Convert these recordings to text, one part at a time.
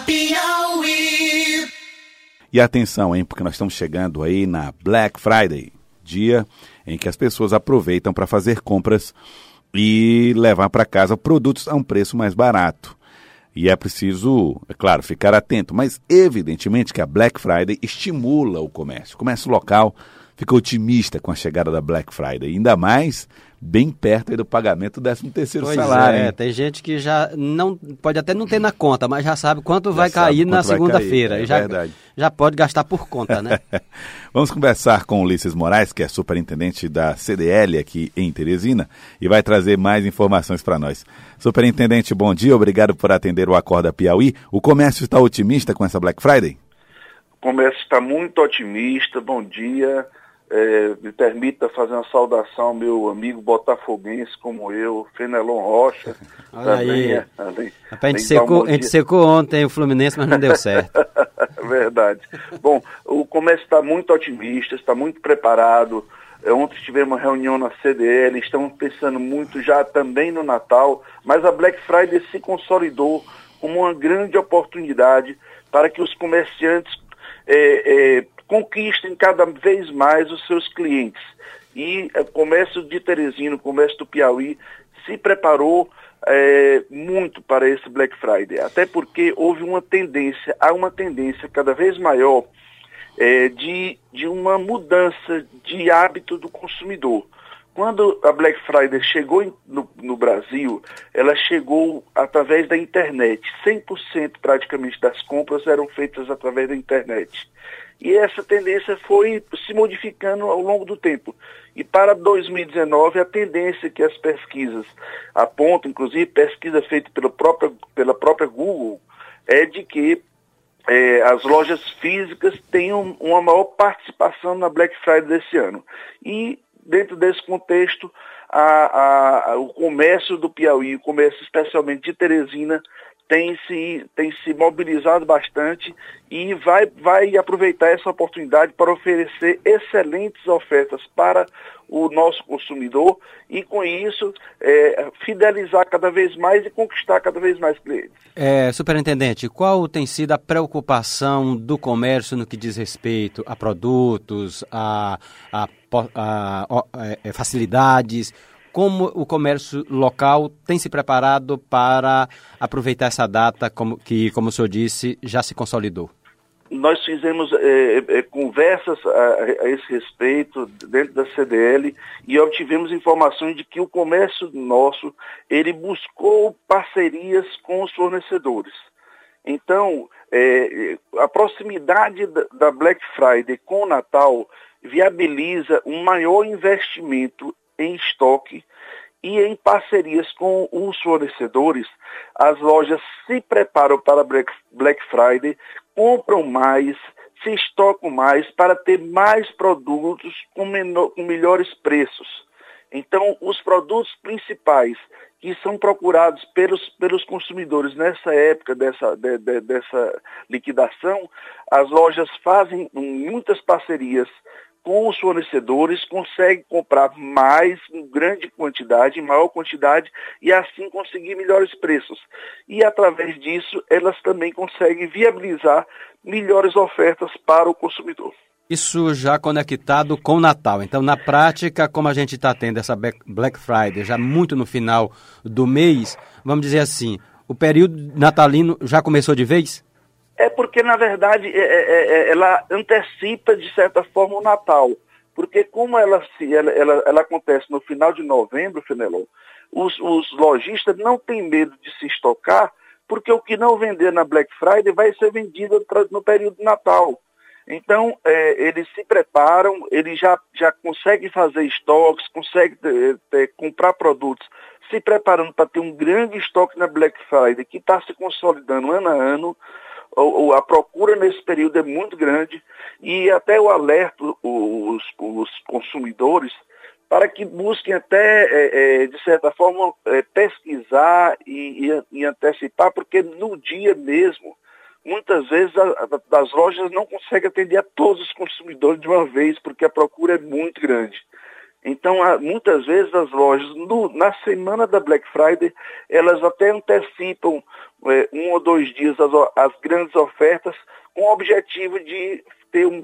Piauí. E atenção, hein, porque nós estamos chegando aí na Black Friday, dia em que as pessoas aproveitam para fazer compras e levar para casa produtos a um preço mais barato. E é preciso, é claro, ficar atento, mas evidentemente que a Black Friday estimula o comércio. O comércio local fica otimista com a chegada da Black Friday, ainda mais bem perto do pagamento do 13 terceiro Pois salário. é, hein? tem gente que já não pode até não ter na conta, mas já sabe quanto vai sabe cair na quanto vai segunda-feira. é já, verdade. já pode gastar por conta, né? Vamos conversar com o Ulisses Moraes, que é superintendente da CDL aqui em Teresina, e vai trazer mais informações para nós. Superintendente, bom dia, obrigado por atender o Acorda Piauí. O comércio está otimista com essa Black Friday? O comércio está muito otimista. Bom dia. É, me permita fazer uma saudação ao meu amigo botafoguense como eu, Fenelon Rocha. Olha aí. é- além- a, gente um secou, bom a gente secou ontem o Fluminense, mas não deu certo. Verdade. Bom, o comércio está muito otimista, está muito preparado. É, Ontem tivemos uma reunião na CDL, estamos pensando muito já também no Natal, mas a Black Friday se consolidou como uma grande oportunidade para que os comerciantes é, é, conquistem cada vez mais os seus clientes. E o comércio de Teresina, o comércio do Piauí, se preparou é, muito para esse Black Friday, até porque houve uma tendência, há uma tendência cada vez maior é, de, de uma mudança de hábito do consumidor. Quando a Black Friday chegou no, no Brasil, ela chegou através da internet. 100% praticamente das compras eram feitas através da internet. E essa tendência foi se modificando ao longo do tempo. E para 2019, a tendência que as pesquisas apontam, inclusive pesquisa feita pela própria, pela própria Google, é de que eh, as lojas físicas tenham uma maior participação na Black Friday desse ano. E, dentro desse contexto, a- a- a- o comércio do Piauí, o comércio especialmente de Teresina, tem se, tem se mobilizado bastante e vai, vai aproveitar essa oportunidade para oferecer excelentes ofertas para o nosso consumidor e, com isso, eh, fidelizar cada vez mais e conquistar cada vez mais clientes. É, superintendente, qual tem sido a preocupação do comércio no que diz respeito a produtos, a, a a- ó, é, é, facilidades? Como o comércio local tem se preparado para aproveitar essa data, como, que, como o senhor disse, já se consolidou? Nós fizemos eh, eh, conversas a, a esse respeito dentro da CDL e obtivemos informações de que o comércio nosso ele buscou parcerias com os fornecedores. Então, eh, a proximidade da- da Black Friday com o Natal viabiliza um maior investimento em estoque e em parcerias com os fornecedores, as lojas se preparam para Black Friday, compram mais, se estocam mais para ter mais produtos com, menor- com melhores preços. Então, os produtos principais que são procurados pelos, pelos consumidores nessa época dessa, de- de- dessa liquidação, as lojas fazem muitas parcerias com os fornecedores, conseguem comprar mais, em grande quantidade, em maior quantidade, e assim conseguir melhores preços. E através disso, elas também conseguem viabilizar melhores ofertas para o consumidor. Isso já conectado com o Natal. Então, na prática, como a gente está tendo essa Black Friday já muito no final do mês, vamos dizer assim, o período natalino já começou de vez? É porque, na verdade, é- é- é- ela antecipa, de certa forma, o Natal. Porque como ela, se, ela, ela, ela acontece no final de novembro, Fenelon, os, os lojistas não têm medo de se estocar, porque o que não vender na Black Friday vai ser vendido no período de Natal. Então, é, eles se preparam, eles já, já conseguem fazer estoques, conseguem ter- ter- comprar produtos, se preparando para ter um grande estoque na Black Friday, que está se consolidando ano a ano. O- o- a procura nesse período é muito grande e até eu alerto os, os consumidores para que busquem até, é, é, de certa forma, é, pesquisar e, e- e antecipar, porque no dia mesmo, muitas vezes a- a- as lojas não conseguem atender a todos os consumidores de uma vez, porque a procura é muito grande. Então, muitas vezes as lojas, no, na semana da Black Friday, elas até antecipam é, um ou dois dias as, as, grandes ofertas com o objetivo de ter um,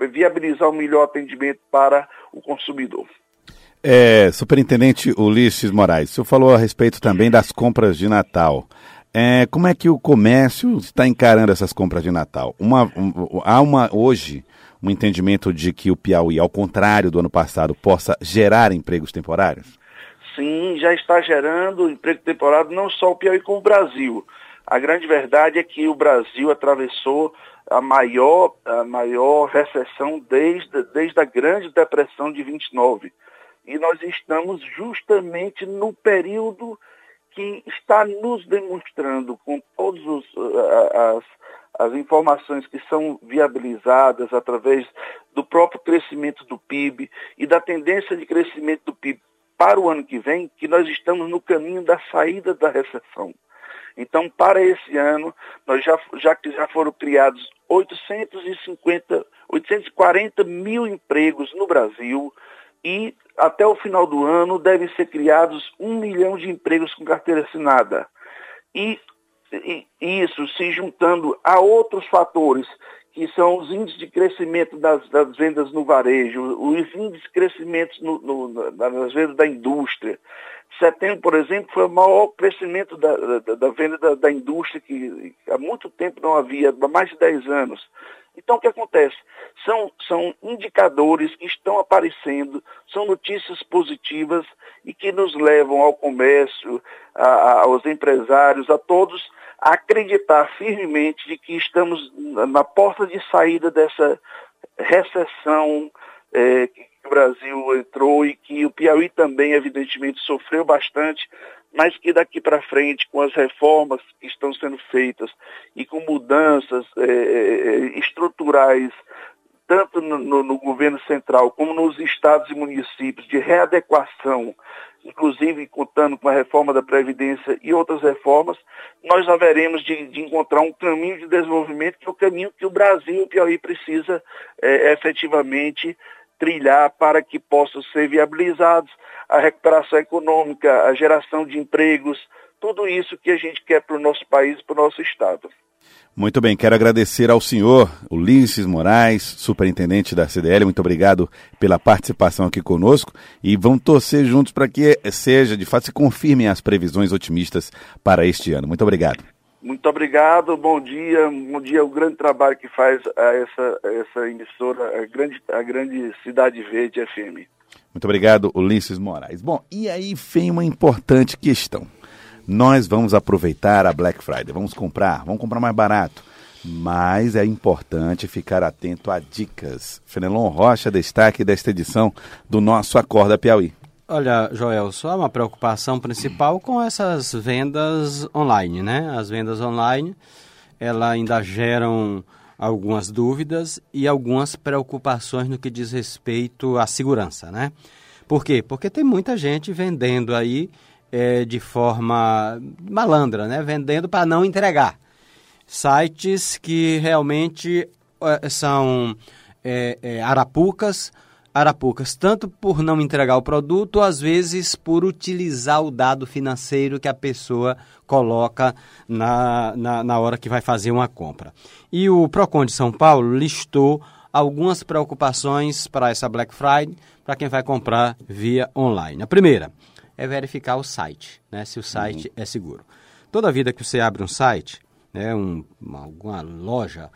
é, viabilizar um melhor atendimento para o consumidor. É, Superintendente Ulisses Moraes, o senhor falou a respeito também das compras de Natal. É, como é que o comércio está encarando essas compras de Natal? Uma, um, há uma hoje um entendimento de que o Piauí, ao contrário do ano passado, possa gerar empregos temporários? Sim, já está gerando emprego temporário não só o Piauí como o Brasil. A grande verdade é que o Brasil atravessou a maior, a maior recessão desde, desde a Grande Depressão de 29. E nós estamos justamente no período que está nos demonstrando com todas as, as informações que são viabilizadas através do próprio crescimento do PIB e da tendência de crescimento do PIB para o ano que vem, que nós estamos no caminho da saída da recessão. Então, para esse ano, nós já, já, já foram criados 850, 840 mil empregos no Brasil e até o final do ano devem ser criados um milhão de empregos com carteira assinada. E isso se juntando a outros fatores, que são os índices de crescimento das, das vendas no varejo, os índices de crescimento no, no, vendas da indústria. Setembro, por exemplo, foi o maior crescimento da, da, da venda da, da, indústria que há muito tempo não havia, há mais de 10 anos. Então, o que acontece? São, são indicadores que estão aparecendo, são notícias positivas e que nos levam ao comércio, a, a, aos empresários, a todos, acreditar firmemente de que estamos na porta de saída dessa recessão é, o Brasil entrou e que o Piauí também, evidentemente, sofreu bastante, mas que daqui para frente, com as reformas que estão sendo feitas e com mudanças é, estruturais tanto no, no, no, governo central como nos estados e municípios, de readequação, inclusive contando com a reforma da Previdência e outras reformas, nós haveremos de, de encontrar um caminho de desenvolvimento que é o caminho que o Brasil e o Piauí precisa é, efetivamente trilhar para que possam ser viabilizados a recuperação econômica, a geração de empregos, tudo isso que a gente quer para o nosso país, para o nosso Estado. Muito bem, quero agradecer ao senhor Ulisses Moraes, superintendente da CDL. Muito obrigado pela participação aqui conosco e vamos torcer juntos para que seja, de fato, se confirmem as previsões otimistas para este ano. Muito obrigado. Muito obrigado, bom dia, bom dia o grande trabalho que faz a essa, a essa emissora, a grande, a grande Cidade Verde FM. Muito obrigado, Ulisses Moraes. Bom, e aí vem uma importante questão nós vamos aproveitar a Black Friday, vamos comprar, vamos comprar mais barato. Mas é importante ficar atento a dicas. Fenelon Rocha, destaque desta edição do nosso Acorda Piauí. Olha, Joel, só uma preocupação principal com essas vendas online, né? As vendas online, ela ainda geram algumas dúvidas e algumas preocupações no que diz respeito à segurança, né? Por quê? Porque tem muita gente vendendo aí é, de forma malandra, né? vendendo para não entregar. Sites que realmente é, são é, é, arapucas, arapucas, tanto por não entregar o produto, às vezes por utilizar o dado financeiro que a pessoa coloca na, na, na hora que vai fazer uma compra. E o PROCON de São Paulo listou algumas preocupações para essa Black Friday, para quem vai comprar via online. A primeira, é verificar o site, né? Se o site uhum. é seguro. Toda vida que você abre um site, né, um, uma, alguma loja,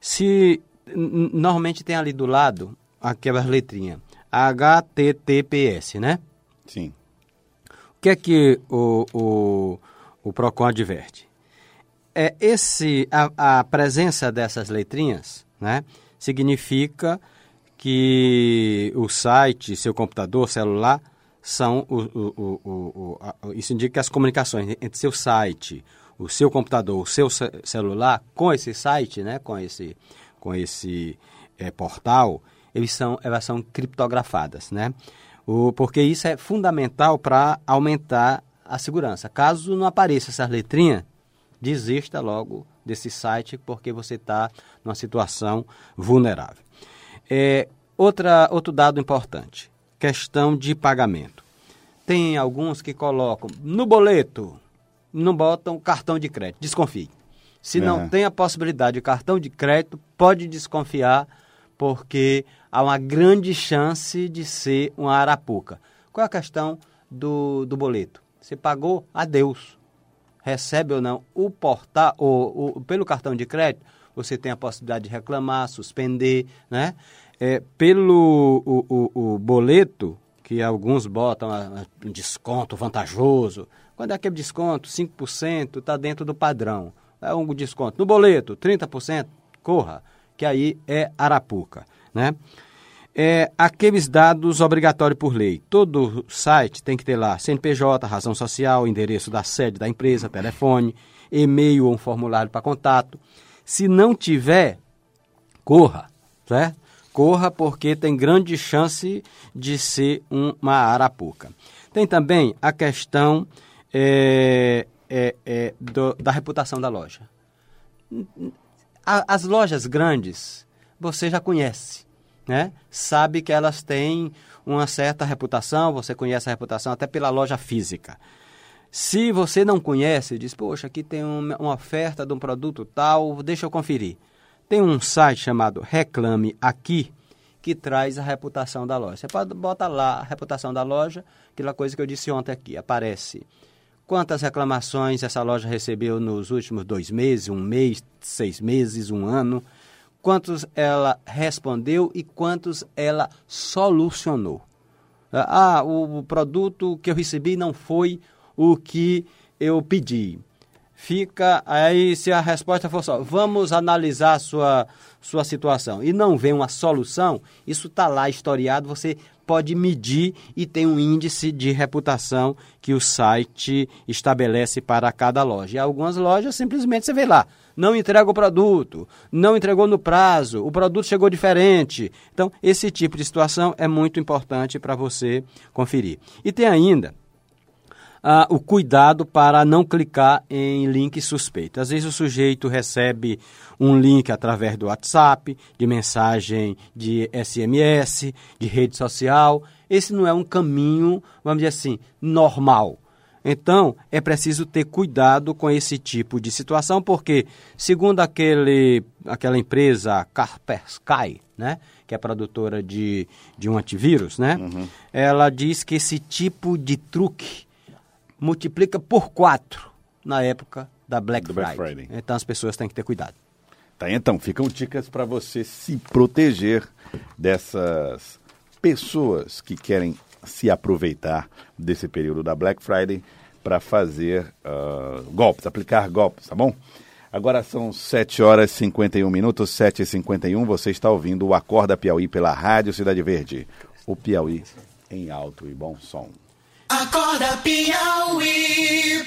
se normalmente tem ali do lado aquela letrinha HTTPS, né? Sim. O que é que o, o, o Procon adverte? É esse a, a presença dessas letrinhas, né, significa que o site, seu computador, celular são o, o, o, o, isso indica que as comunicações entre seu site, o seu computador, o seu celular com esse site, né, com esse, com esse é, portal, eles são, elas são criptografadas, né? O, porque isso é fundamental para aumentar a segurança. Caso não apareça essa letrinha, desista logo desse site porque você está numa situação vulnerável. É, outra, outro dado importante questão de pagamento. Tem alguns que colocam no boleto, não botam cartão de crédito. Desconfie. Se não É. tem a possibilidade de cartão de crédito, pode desconfiar, porque há uma grande chance de ser uma arapuca. Qual é a questão do, do boleto? Você pagou, adeus. Recebe ou não o portar, ou, pelo cartão de crédito, você tem a possibilidade de reclamar, suspender, né? É, pelo o, o, o boleto, que alguns botam ah, um desconto vantajoso, quando é aquele desconto, 5%, está dentro do padrão. É um desconto. No boleto, 30%, corra, que aí é Arapuca, né? É, aqueles dados obrigatórios por lei. Todo site tem que ter lá CNPJ, razão social, endereço da sede da empresa, telefone, e-mail ou um formulário para contato. Se não tiver, corra, certo? Corra porque tem grande chance de ser uma arapuca. Tem também a questão é, é, é, do, da reputação da loja. A, as lojas grandes você já conhece, né? Sabe que elas têm uma certa reputação, você conhece a reputação até pela loja física. Se você não conhece, diz, poxa, aqui tem uma, uma oferta de um produto tal, deixa eu conferir. Tem um site chamado Reclame Aqui, que traz a reputação da loja. Você pode botar lá a reputação da loja, aquela coisa que eu disse ontem aqui, aparece quantas reclamações essa loja recebeu nos últimos dois meses, um mês, seis meses, um ano, quantos ela respondeu e quantos ela solucionou. Ah, o produto que eu recebi não foi o que eu pedi. Fica aí, se a resposta for só, vamos analisar sua, sua situação e não vem uma solução, isso está lá historiado, você pode medir e tem um índice de reputação que o site estabelece para cada loja. E algumas lojas simplesmente você vê lá, não entrega o produto, não entregou no prazo, o produto chegou diferente. Então, esse tipo de situação é muito importante para você conferir. E tem ainda ah, o cuidado para não clicar em link suspeito. Às vezes o sujeito recebe um link através do WhatsApp, de mensagem de SMS, de rede social. Esse não é um caminho, vamos dizer assim, normal. Então, é preciso ter cuidado com esse tipo de situação, porque, segundo aquele, aquela empresa Kaspersky, né, que é produtora de, de um antivírus, né, uhum. ela diz que esse tipo de truque multiplica por quatro na época da Black, Friday. Black Friday. Então as pessoas têm que ter cuidado. Tá, então, ficam dicas para você se proteger dessas pessoas que querem se aproveitar desse período da Black Friday para fazer uh, golpes, aplicar golpes, tá bom? Agora são 7 horas e 51 minutos, 7 e 51 você está ouvindo o Acorda Piauí pela Rádio Cidade Verde. O Piauí em alto e bom som. Acorda Piauí.